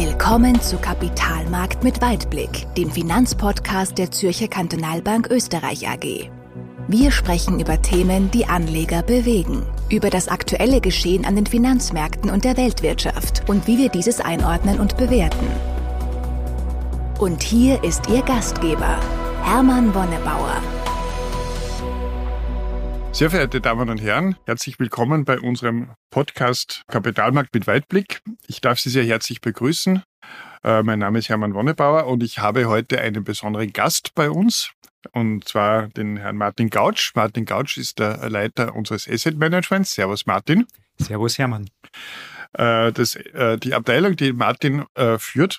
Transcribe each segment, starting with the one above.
Willkommen zu Kapitalmarkt mit Weitblick, dem Finanzpodcast der Zürcher Kantonalbank Österreich AG. Wir sprechen über Themen, die Anleger bewegen, über das aktuelle Geschehen an den Finanzmärkten und der Weltwirtschaft und wie wir dieses einordnen und bewerten. Und hier ist Ihr Gastgeber, Hermann Wonnebauer. Sehr verehrte Damen und Herren, herzlich willkommen bei unserem Podcast Kapitalmarkt mit Weitblick. Ich darf Sie sehr herzlich begrüßen. Äh, mein Name ist Hermann Wonnebauer und ich habe heute einen besonderen Gast bei uns, und zwar den Herrn Martin Gautsch. Martin Gautsch ist der Leiter unseres Asset Managements. Servus Martin. Servus Hermann. Äh, das, äh, die Abteilung, die Martin führt,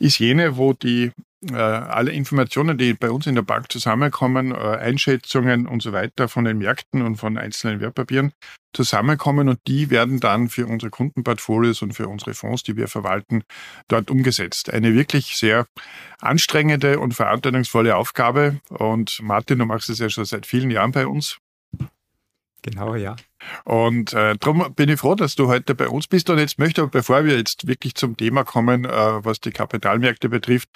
ist jene, wo die alle Informationen, die bei uns in der Bank zusammenkommen, äh, Einschätzungen und so weiter von den Märkten und von einzelnen Wertpapieren zusammenkommen und die werden dann für unsere Kundenportfolios und für unsere Fonds, die wir verwalten, dort umgesetzt. Eine wirklich sehr anstrengende und verantwortungsvolle Aufgabe und Martin, du machst es ja schon seit vielen Jahren bei uns. Genau, ja. Und äh, darum bin ich froh, dass du heute bei uns bist. Und jetzt möchte ich, bevor wir jetzt wirklich zum Thema kommen, äh, was die Kapitalmärkte betrifft,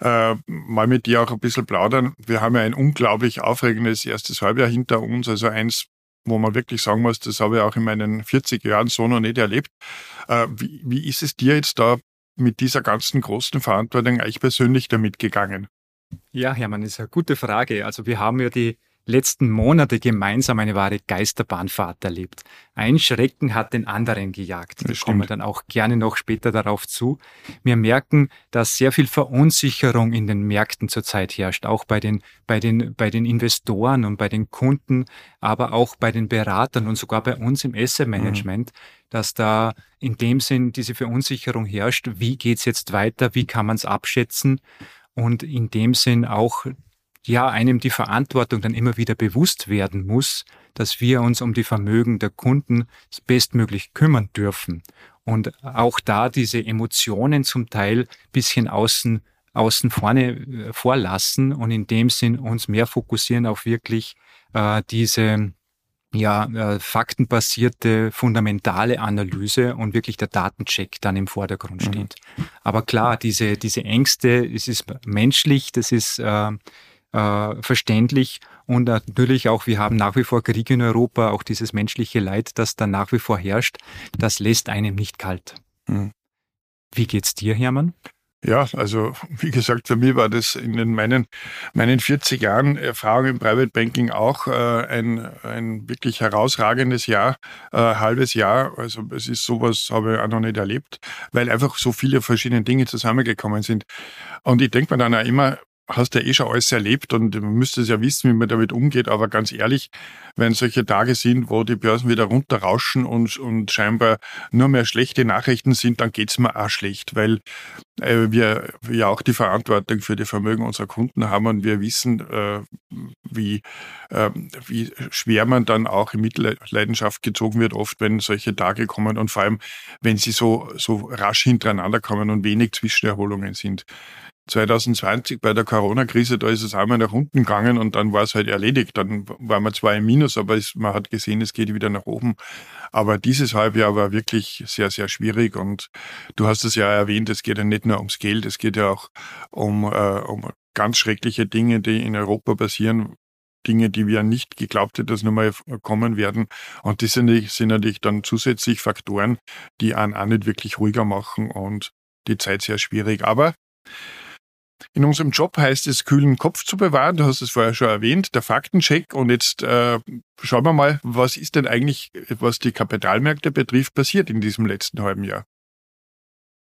äh, mal mit dir auch ein bisschen plaudern. Wir haben ja ein unglaublich aufregendes erstes Halbjahr hinter uns, also eins, wo man wirklich sagen muss, das habe ich auch in meinen 40 Jahren so noch nicht erlebt. Äh, wie, wie ist es dir jetzt da mit dieser ganzen großen Verantwortung eigentlich persönlich damit gegangen? Ja, Hermann, ist eine gute Frage. Also wir haben ja die letzten Monate gemeinsam eine wahre Geisterbahnfahrt erlebt. Ein Schrecken hat den anderen gejagt. Da kommen wir dann auch gerne noch später darauf zu. Wir merken, dass sehr viel Verunsicherung in den Märkten zurzeit herrscht, auch bei den, bei den, bei den Investoren und bei den Kunden, aber auch bei den Beratern und sogar bei uns im Asset Management. Mhm dass da in dem Sinn diese Verunsicherung herrscht. Wie geht's jetzt weiter? Wie kann man es abschätzen? Und in dem Sinn auch ja einem die Verantwortung dann immer wieder bewusst werden muss, dass wir uns um die Vermögen der Kunden bestmöglich kümmern dürfen. Und auch da diese Emotionen zum Teil bisschen außen, außen vorne äh, vorlassen und in dem Sinn uns mehr fokussieren auf wirklich äh, diese ja, äh, faktenbasierte, fundamentale Analyse und wirklich der Datencheck dann im Vordergrund mhm. steht. Mhm. Aber klar, diese, diese Ängste, es ist menschlich, das ist äh, äh, verständlich. Und natürlich auch, wir haben nach wie vor Krieg in Europa, auch dieses menschliche Leid, das da nach wie vor herrscht, das lässt einem nicht kalt. Mhm. Wie geht's dir, Hermann? Ja, also wie gesagt, für mich war das in den meinen, meinen 40 Jahren Erfahrung im Private Banking auch äh, ein, ein wirklich herausragendes Jahr, äh, halbes Jahr. Also es ist sowas, habe ich auch noch nicht erlebt, weil einfach so viele verschiedene Dinge zusammengekommen sind. Und ich denke mir dann auch immer, hast ja eh schon alles erlebt und du müsstest ja wissen, wie man damit umgeht. Aber ganz ehrlich, wenn solche Tage sind, wo die Börsen wieder runterrauschen und, und scheinbar nur mehr schlechte Nachrichten sind, dann geht's mir auch schlecht, weil äh, wir ja auch die Verantwortung für die Vermögen unserer Kunden haben und wir wissen, äh, wie, äh, wie schwer man dann auch in Mitleidenschaft gezogen wird, oft wenn solche Tage kommen und vor allem, wenn sie so, so rasch hintereinander kommen und wenig Zwischenerholungen sind. 2020 bei der Corona-Krise, da ist es einmal nach unten gegangen und dann war es halt erledigt. Dann war man zwar im Minus, aber es, man hat gesehen, es geht wieder nach oben. Aber dieses Halbjahr war wirklich sehr, sehr schwierig und du hast es ja erwähnt, es geht ja nicht nur ums Geld, es geht ja auch um, äh, um ganz schreckliche Dinge, die in Europa passieren, Dinge, die wir nicht geglaubt hätten, dass nochmal kommen werden. Und das sind, sind natürlich dann zusätzlich Faktoren, die einen auch nicht wirklich ruhiger machen und die Zeit sehr schwierig. Aber in unserem Job heißt es, kühlen Kopf zu bewahren. Du hast es vorher schon erwähnt, der Faktencheck. Und jetzt äh, schauen wir mal, was ist denn eigentlich, was die Kapitalmärkte betrifft, passiert in diesem letzten halben Jahr?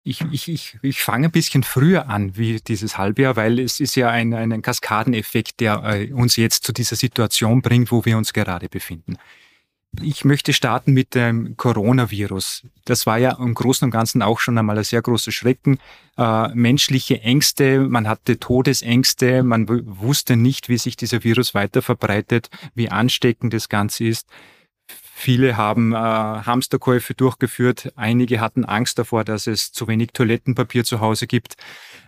Ich, ich, ich, ich fange ein bisschen früher an wie dieses Halbjahr, weil es ist ja ein, ein Kaskadeneffekt, der äh, uns jetzt zu dieser Situation bringt, wo wir uns gerade befinden. Ich möchte starten mit dem Coronavirus. Das war ja im Großen und Ganzen auch schon einmal ein sehr großer Schrecken. Äh, menschliche Ängste, man hatte Todesängste, man wusste nicht, wie sich dieser Virus weiter verbreitet, wie ansteckend das Ganze ist. Viele haben äh, Hamsterkäufe durchgeführt. Einige hatten Angst davor, dass es zu wenig Toilettenpapier zu Hause gibt.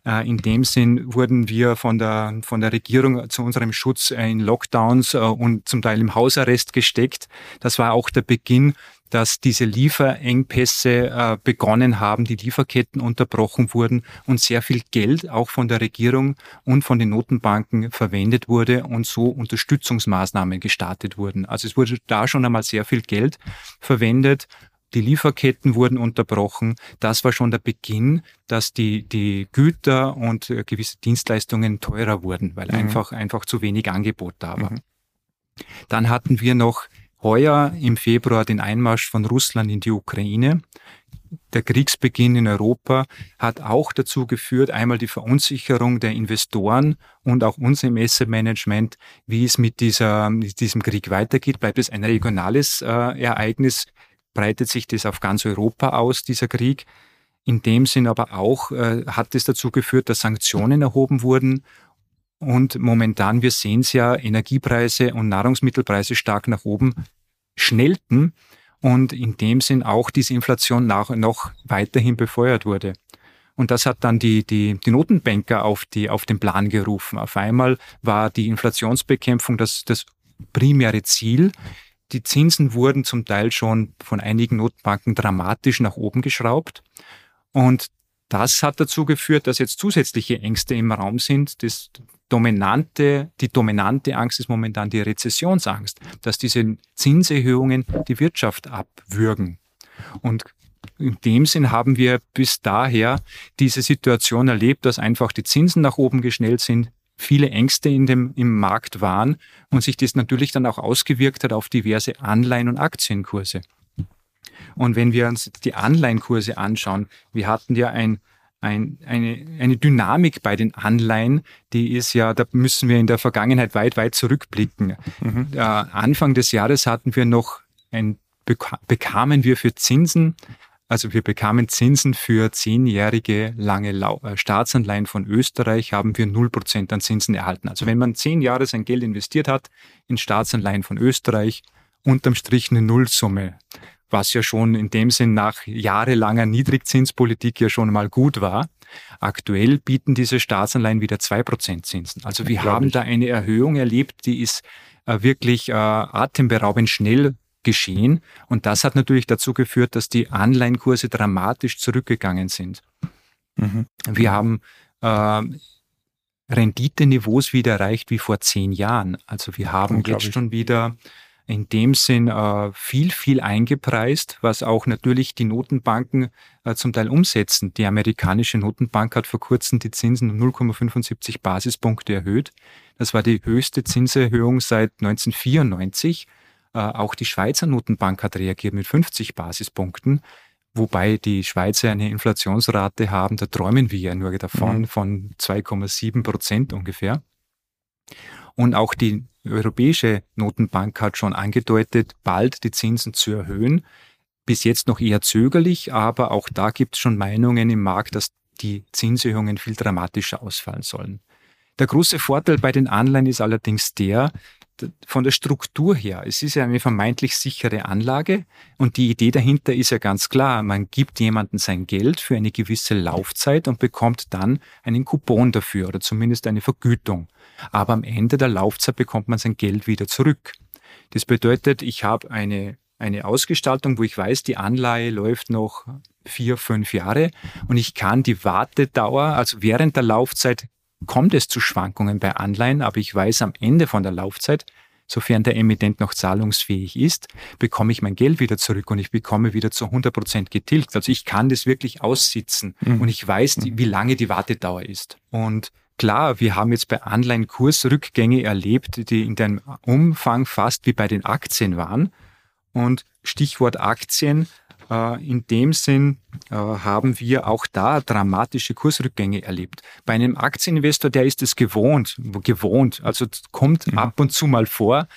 Äh, in dem Sinn wurden wir von der, von der Regierung zu unserem Schutz in Lockdowns äh, und zum Teil im Hausarrest gesteckt. Das war auch der Beginn dass diese Lieferengpässe äh, begonnen haben, die Lieferketten unterbrochen wurden und sehr viel Geld auch von der Regierung und von den Notenbanken verwendet wurde und so Unterstützungsmaßnahmen gestartet wurden. Also es wurde da schon einmal sehr viel Geld verwendet die Lieferketten wurden unterbrochen. Das war schon der Beginn, dass die, die Güter und äh, gewisse Dienstleistungen teurer wurden, weil mhm. einfach, einfach zu wenig Angebot da war. Mhm. Dann hatten wir noch heuer im Februar den Einmarsch von Russland in die Ukraine. Der Kriegsbeginn in Europa hat auch dazu geführt, einmal die Verunsicherung der Investoren und auch uns im Asset-Management, wie es mit, dieser, mit diesem Krieg weitergeht. Bleibt es ein regionales äh, Ereignis? Breitet sich das auf ganz Europa aus, dieser Krieg. In dem Sinn aber auch äh, hat es dazu geführt, dass Sanktionen erhoben wurden. Und momentan, wir sehen es ja, Energiepreise und Nahrungsmittelpreise stark nach oben schnellten und in dem Sinn auch diese Inflation nach, noch weiterhin befeuert wurde. Und das hat dann die, die, die Notenbanker auf, die, auf den Plan gerufen. Auf einmal war die Inflationsbekämpfung das, das primäre Ziel. Die Zinsen wurden zum Teil schon von einigen Notenbanken dramatisch nach oben geschraubt. Und das hat dazu geführt, dass jetzt zusätzliche Ängste im Raum sind. Das dominante, die dominante Angst ist momentan die Rezessionsangst, dass diese Zinserhöhungen die Wirtschaft abwürgen. Und in dem Sinn haben wir bis daher diese Situation erlebt, dass einfach die Zinsen nach oben geschnellt sind, viele Ängste in dem, im Markt waren und sich das natürlich dann auch ausgewirkt hat auf diverse Anleihen- und Aktienkurse. Und wenn wir uns die Anleihenkurse anschauen, wir hatten ja ein, ein, eine, eine Dynamik bei den Anleihen, die ist ja, da müssen wir in der Vergangenheit weit, weit zurückblicken. Mhm. Äh, Anfang des Jahres hatten wir noch ein, bekamen wir für Zinsen also wir bekamen Zinsen für zehnjährige lange äh, Staatsanleihen von Österreich, haben wir 0% an Zinsen erhalten. Also wenn man zehn Jahre sein Geld investiert hat in Staatsanleihen von Österreich, unterm Strich eine Nullsumme, was ja schon in dem Sinn nach jahrelanger Niedrigzinspolitik ja schon mal gut war. Aktuell bieten diese Staatsanleihen wieder 2% Zinsen. Also wir haben da eine Erhöhung erlebt, die ist äh, wirklich äh, atemberaubend schnell geschehen. Und das hat natürlich dazu geführt, dass die Anleihenkurse dramatisch zurückgegangen sind. Mhm. Wir haben äh, Renditeniveaus wieder erreicht wie vor zehn Jahren. Also wir haben jetzt schon wieder in dem Sinn äh, viel, viel eingepreist, was auch natürlich die Notenbanken äh, zum Teil umsetzen. Die amerikanische Notenbank hat vor kurzem die Zinsen um 0,75 Basispunkte erhöht. Das war die höchste Zinserhöhung seit 1994. Äh, auch die Schweizer Notenbank hat reagiert mit 50 Basispunkten, wobei die Schweizer eine Inflationsrate haben, da träumen wir ja nur davon, mhm. von 2,7 Prozent ungefähr. Und auch die Europäische Notenbank hat schon angedeutet, bald die Zinsen zu erhöhen. Bis jetzt noch eher zögerlich, aber auch da gibt es schon Meinungen im Markt, dass die Zinserhöhungen viel dramatischer ausfallen sollen. Der große Vorteil bei den Anleihen ist allerdings der, von der Struktur her, es ist ja eine vermeintlich sichere Anlage und die Idee dahinter ist ja ganz klar, man gibt jemandem sein Geld für eine gewisse Laufzeit und bekommt dann einen Coupon dafür oder zumindest eine Vergütung. Aber am Ende der Laufzeit bekommt man sein Geld wieder zurück. Das bedeutet, ich habe eine, eine Ausgestaltung, wo ich weiß, die Anleihe läuft noch vier, fünf Jahre und ich kann die Wartedauer, also während der Laufzeit kommt es zu Schwankungen bei Anleihen, aber ich weiß am Ende von der Laufzeit, sofern der Emittent noch zahlungsfähig ist, bekomme ich mein Geld wieder zurück und ich bekomme wieder zu 100 Prozent getilgt. Also ich kann das wirklich aussitzen mhm. und ich weiß, die, mhm. wie lange die Wartedauer ist. Und klar, wir haben jetzt bei Anleihenkursrückgänge erlebt, die in dem Umfang fast wie bei den Aktien waren. Und Stichwort Aktien, in dem Sinn äh, haben wir auch da dramatische Kursrückgänge erlebt. Bei einem Aktieninvestor, der ist es gewohnt, gewohnt, also kommt mhm. ab und zu mal vor.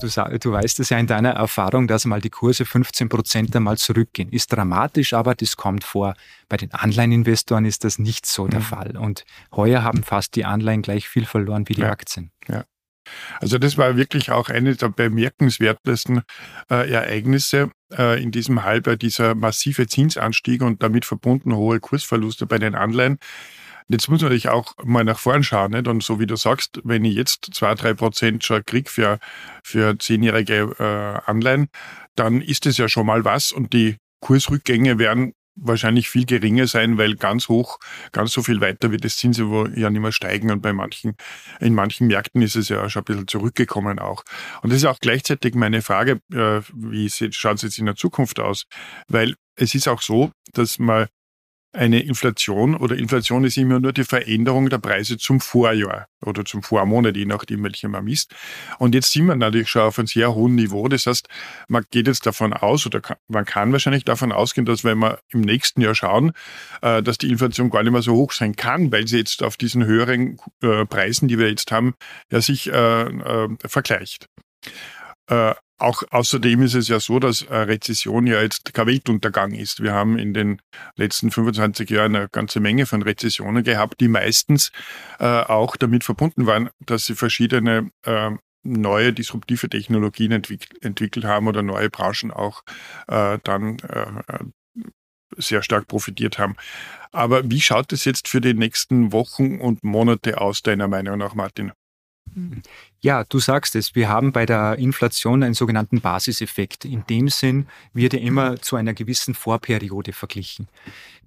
Du, du weißt es ja in deiner Erfahrung, dass mal die Kurse 15 Prozent einmal zurückgehen. Ist dramatisch, aber das kommt vor. Bei den Anleiheninvestoren ist das nicht so der mhm. Fall. Und heuer haben fast die Anleihen gleich viel verloren wie die ja. Aktien. Ja. Also das war wirklich auch eine der bemerkenswertesten äh, Ereignisse äh, in diesem Halbjahr, dieser massive Zinsanstieg und damit verbunden hohe Kursverluste bei den Anleihen. Jetzt muss man natürlich auch mal nach vorn schauen. Nicht? Und so wie du sagst, wenn ich jetzt zwei, drei Prozent schon kriege für, für zehnjährige äh, Anleihen, dann ist es ja schon mal was und die Kursrückgänge werden wahrscheinlich viel geringer sein, weil ganz hoch, ganz so viel weiter wird das Zinsniveau ja nicht mehr steigen und bei manchen, in manchen Märkten ist es ja schon ein bisschen zurückgekommen auch. Und das ist auch gleichzeitig meine Frage, äh, wie schaut es jetzt in der Zukunft aus? Weil es ist auch so, dass man eine Inflation oder Inflation ist immer nur die Veränderung der Preise zum Vorjahr oder zum Vormonat, je nachdem, welche man misst. Und jetzt sind wir natürlich schon auf einem sehr hohen Niveau. Das heißt, man geht jetzt davon aus oder man kann wahrscheinlich davon ausgehen, dass wenn wir im nächsten Jahr schauen, äh, dass die Inflation gar nicht mehr so hoch sein kann, weil sie jetzt auf diesen höheren äh, Preisen, die wir jetzt haben, ja sich äh, äh vergleicht. Auch außerdem ist es ja so, dass Rezession ja jetzt kein Weltuntergang ist. Wir haben in den letzten 25 Jahren eine ganze Menge von Rezessionen gehabt, die meistens äh, auch damit verbunden waren, dass sie verschiedene äh, neue disruptive Technologien entwick entwickelt haben oder neue Branchen auch äh, dann äh, sehr stark profitiert haben. Aber wie schaut es jetzt für die nächsten Wochen und Monate aus, deiner Meinung nach, Martin? Ja, du sagst es. Wir haben bei der Inflation einen sogenannten Basiseffekt. In dem Sinn wird er immer zu einer gewissen Vorperiode verglichen.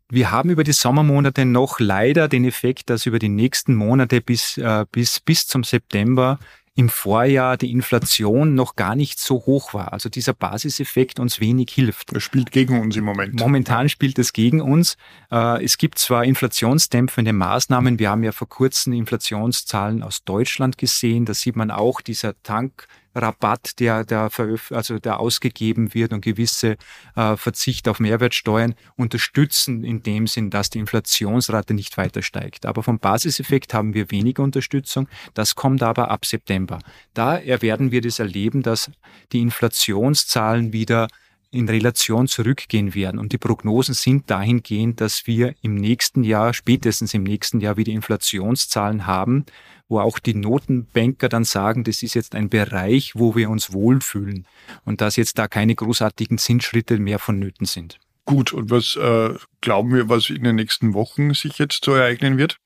Wir haben über die Sommermonate noch leider den Effekt, dass über die nächsten Monate bis, äh, bis, bis zum September im Vorjahr die Inflation noch gar nicht so hoch war. Also dieser Basiseffekt uns wenig hilft. Er spielt gegen uns im Moment. Momentan spielt es gegen uns. Äh, es gibt zwar inflationsdämpfende Maßnahmen. Wir haben ja vor kurzem Inflationszahlen aus Deutschland gesehen. Da sieht man auch dieser Tank Rabatt, der, der, also der ausgegeben wird und gewisse äh, Verzicht auf Mehrwertsteuern unterstützen in dem Sinn, dass die Inflationsrate nicht weiter steigt. Aber vom Basiseffekt haben wir weniger Unterstützung. Das kommt aber ab September. Da werden wir das erleben, dass die Inflationszahlen wieder in Relation zurückgehen werden. Und die Prognosen sind dahingehend, dass wir im nächsten Jahr, spätestens im nächsten Jahr, wieder Inflationszahlen haben, wo auch die Notenbanker dann sagen, das ist jetzt ein Bereich, wo wir uns wohlfühlen und dass jetzt da keine großartigen Zinsschritte mehr vonnöten sind. Gut, und was äh, glauben wir, was in den nächsten Wochen sich jetzt so ereignen wird?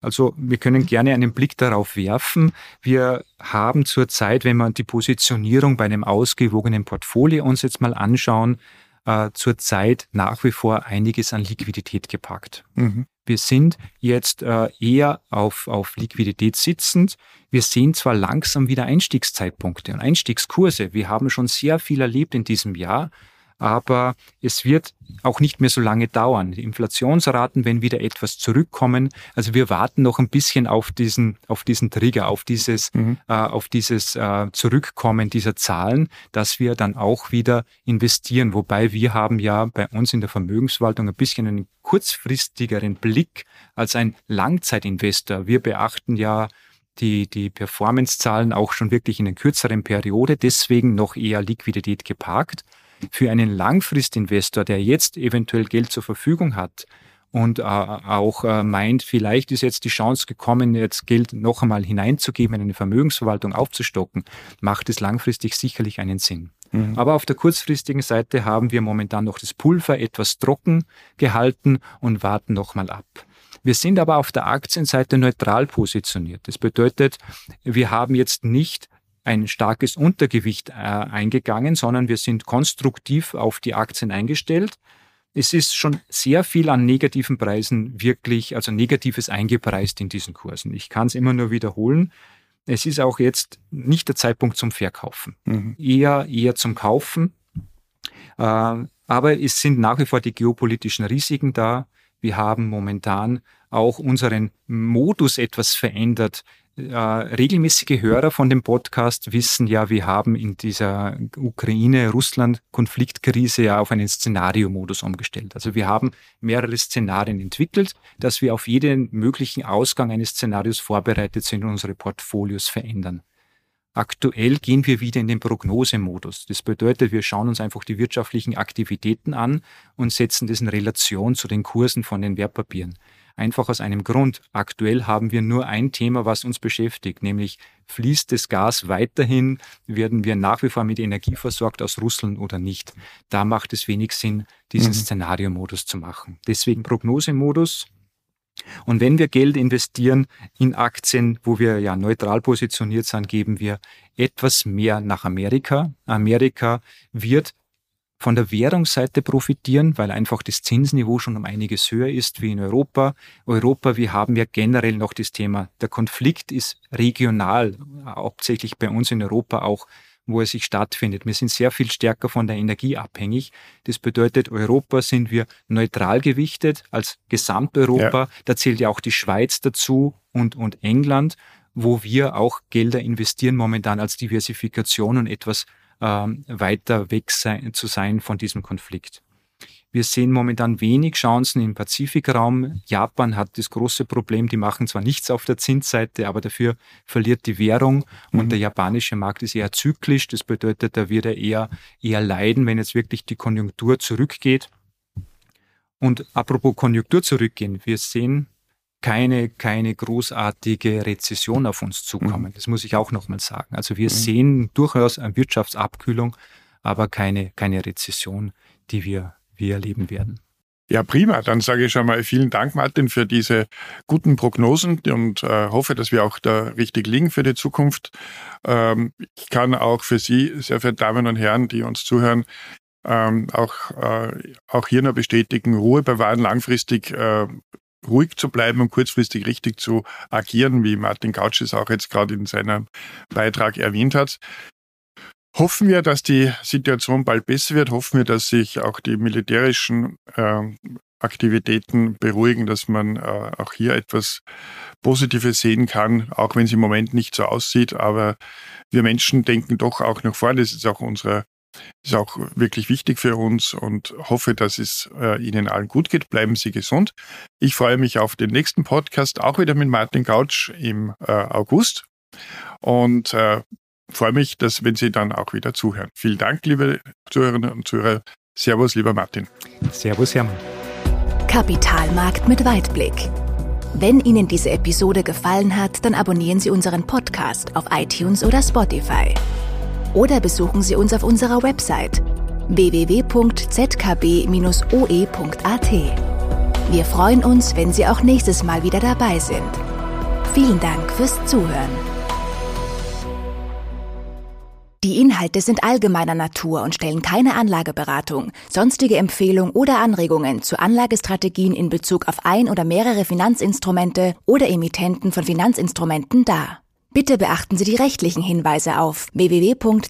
Also wir können gerne einen Blick darauf werfen. Wir haben zurzeit, wenn wir die Positionierung bei einem ausgewogenen Portfolio uns jetzt mal anschauen, äh, zurzeit nach wie vor einiges an Liquidität gepackt. Mhm. Wir sind jetzt äh, eher auf, auf Liquidität sitzend. Wir sehen zwar langsam wieder Einstiegszeitpunkte und Einstiegskurse. Wir haben schon sehr viel erlebt in diesem Jahr aber es wird auch nicht mehr so lange dauern. Die Inflationsraten, wenn wieder etwas zurückkommen, also wir warten noch ein bisschen auf diesen, auf diesen Trigger, auf dieses, mhm. äh, auf dieses äh, Zurückkommen dieser Zahlen, dass wir dann auch wieder investieren. Wobei wir haben ja bei uns in der Vermögensverwaltung ein bisschen einen kurzfristigeren Blick als ein Langzeitinvestor. Wir beachten ja die, die Performance-Zahlen auch schon wirklich in einer kürzeren Periode, deswegen noch eher Liquidität geparkt für einen Langfristinvestor, der jetzt eventuell Geld zur Verfügung hat und äh, auch äh, meint, vielleicht ist jetzt die Chance gekommen, jetzt Geld noch einmal hineinzugeben, in eine Vermögensverwaltung aufzustocken, macht es langfristig sicherlich einen Sinn. Mhm. Aber auf der kurzfristigen Seite haben wir momentan noch das Pulver etwas trocken gehalten und warten noch mal ab. Wir sind aber auf der Aktienseite neutral positioniert. Das bedeutet, wir haben jetzt nicht ein starkes Untergewicht äh, eingegangen, sondern wir sind konstruktiv auf die Aktien eingestellt. Es ist schon sehr viel an negativen Preisen wirklich, also Negatives eingepreist in diesen Kursen. Ich kann es immer nur wiederholen. Es ist auch jetzt nicht der Zeitpunkt zum Verkaufen, mhm. eher, eher zum Kaufen. Äh, aber es sind nach wie vor die geopolitischen Risiken da. Wir haben momentan auch unseren Modus etwas verändert, äh, regelmäßige Hörer von dem Podcast wissen ja, wir haben in dieser Ukraine-Russland-Konfliktkrise ja auf einen Szenariomodus umgestellt. Also wir haben mehrere Szenarien entwickelt, dass wir auf jeden möglichen Ausgang eines Szenarios vorbereitet sind und unsere Portfolios verändern. Aktuell gehen wir wieder in den Prognosemodus. Das bedeutet, wir schauen uns einfach die wirtschaftlichen Aktivitäten an und setzen das in Relation zu den Kursen von den Wertpapieren. Einfach aus einem Grund. Aktuell haben wir nur ein Thema, was uns beschäftigt, nämlich fließt das Gas weiterhin, werden wir nach wie vor mit Energie versorgt aus Russland oder nicht. Da macht es wenig Sinn, diesen mhm. Szenariomodus zu machen. Deswegen Prognosemodus. Und wenn wir Geld investieren in Aktien, wo wir ja neutral positioniert sind, geben wir etwas mehr nach Amerika. Amerika wird von der Währungsseite profitieren, weil einfach das Zinsniveau schon um einiges höher ist wie in Europa. Europa, wir haben ja generell noch das Thema, der Konflikt ist regional, hauptsächlich bei uns in Europa auch wo er sich stattfindet. Wir sind sehr viel stärker von der Energie abhängig. Das bedeutet, Europa sind wir neutral gewichtet als Gesamteuropa. Ja. Da zählt ja auch die Schweiz dazu und, und England, wo wir auch Gelder investieren momentan als Diversifikation und etwas ähm, weiter weg sein, zu sein von diesem Konflikt. Wir sehen momentan wenig Chancen im Pazifikraum. Japan hat das große Problem, die machen zwar nichts auf der Zinsseite, aber dafür verliert die Währung und mhm. der japanische Markt ist eher zyklisch. Das bedeutet, da wird er eher, eher leiden, wenn jetzt wirklich die Konjunktur zurückgeht. Und apropos Konjunktur zurückgehen, wir sehen keine, keine großartige Rezession auf uns zukommen. Mhm. Das muss ich auch nochmal sagen. Also wir mhm. sehen durchaus eine Wirtschaftsabkühlung, aber keine, keine Rezession, die wir, wir erleben werden. Ja, prima. Dann sage ich schon mal vielen Dank, Martin, für diese guten Prognosen und äh, hoffe, dass wir auch da richtig liegen für die Zukunft. Ähm, ich kann auch für Sie, sehr verehrte Damen und Herren, die uns zuhören, ähm, auch, äh, auch hier nur bestätigen, Ruhe bewahren, langfristig äh, ruhig zu bleiben und kurzfristig richtig zu agieren, wie Martin Couch es auch jetzt gerade in seinem Beitrag erwähnt hat. Hoffen wir, dass die Situation bald besser wird. Hoffen wir, dass sich auch die militärischen äh, Aktivitäten beruhigen, dass man äh, auch hier etwas Positives sehen kann, auch wenn es im Moment nicht so aussieht. Aber wir Menschen denken doch auch nach vorne. Das ist auch unsere ist auch wirklich wichtig für uns und hoffe, dass es äh, Ihnen allen gut geht. Bleiben Sie gesund. Ich freue mich auf den nächsten Podcast, auch wieder mit Martin Gautsch im äh, August und äh, freue mich, dass wenn Sie dann auch wieder zuhören. Vielen Dank, liebe Zuhörerinnen und Zuhörer. Servus, lieber Martin. Servus, Hermann. Kapitalmarkt mit Weitblick. Wenn Ihnen diese Episode gefallen hat, dann abonnieren Sie unseren Podcast auf iTunes oder Spotify oder besuchen Sie uns auf unserer Website www.zkb-oe.at. Wir freuen uns, wenn Sie auch nächstes Mal wieder dabei sind. Vielen Dank fürs Zuhören. Die Inhalte sind allgemeiner Natur und stellen keine Anlageberatung, sonstige Empfehlung oder Anregungen zu Anlagestrategien in Bezug auf ein oder mehrere Finanzinstrumente oder Emittenten von Finanzinstrumenten dar. Bitte beachten Sie die rechtlichen Hinweise auf www.zkb-oe.at.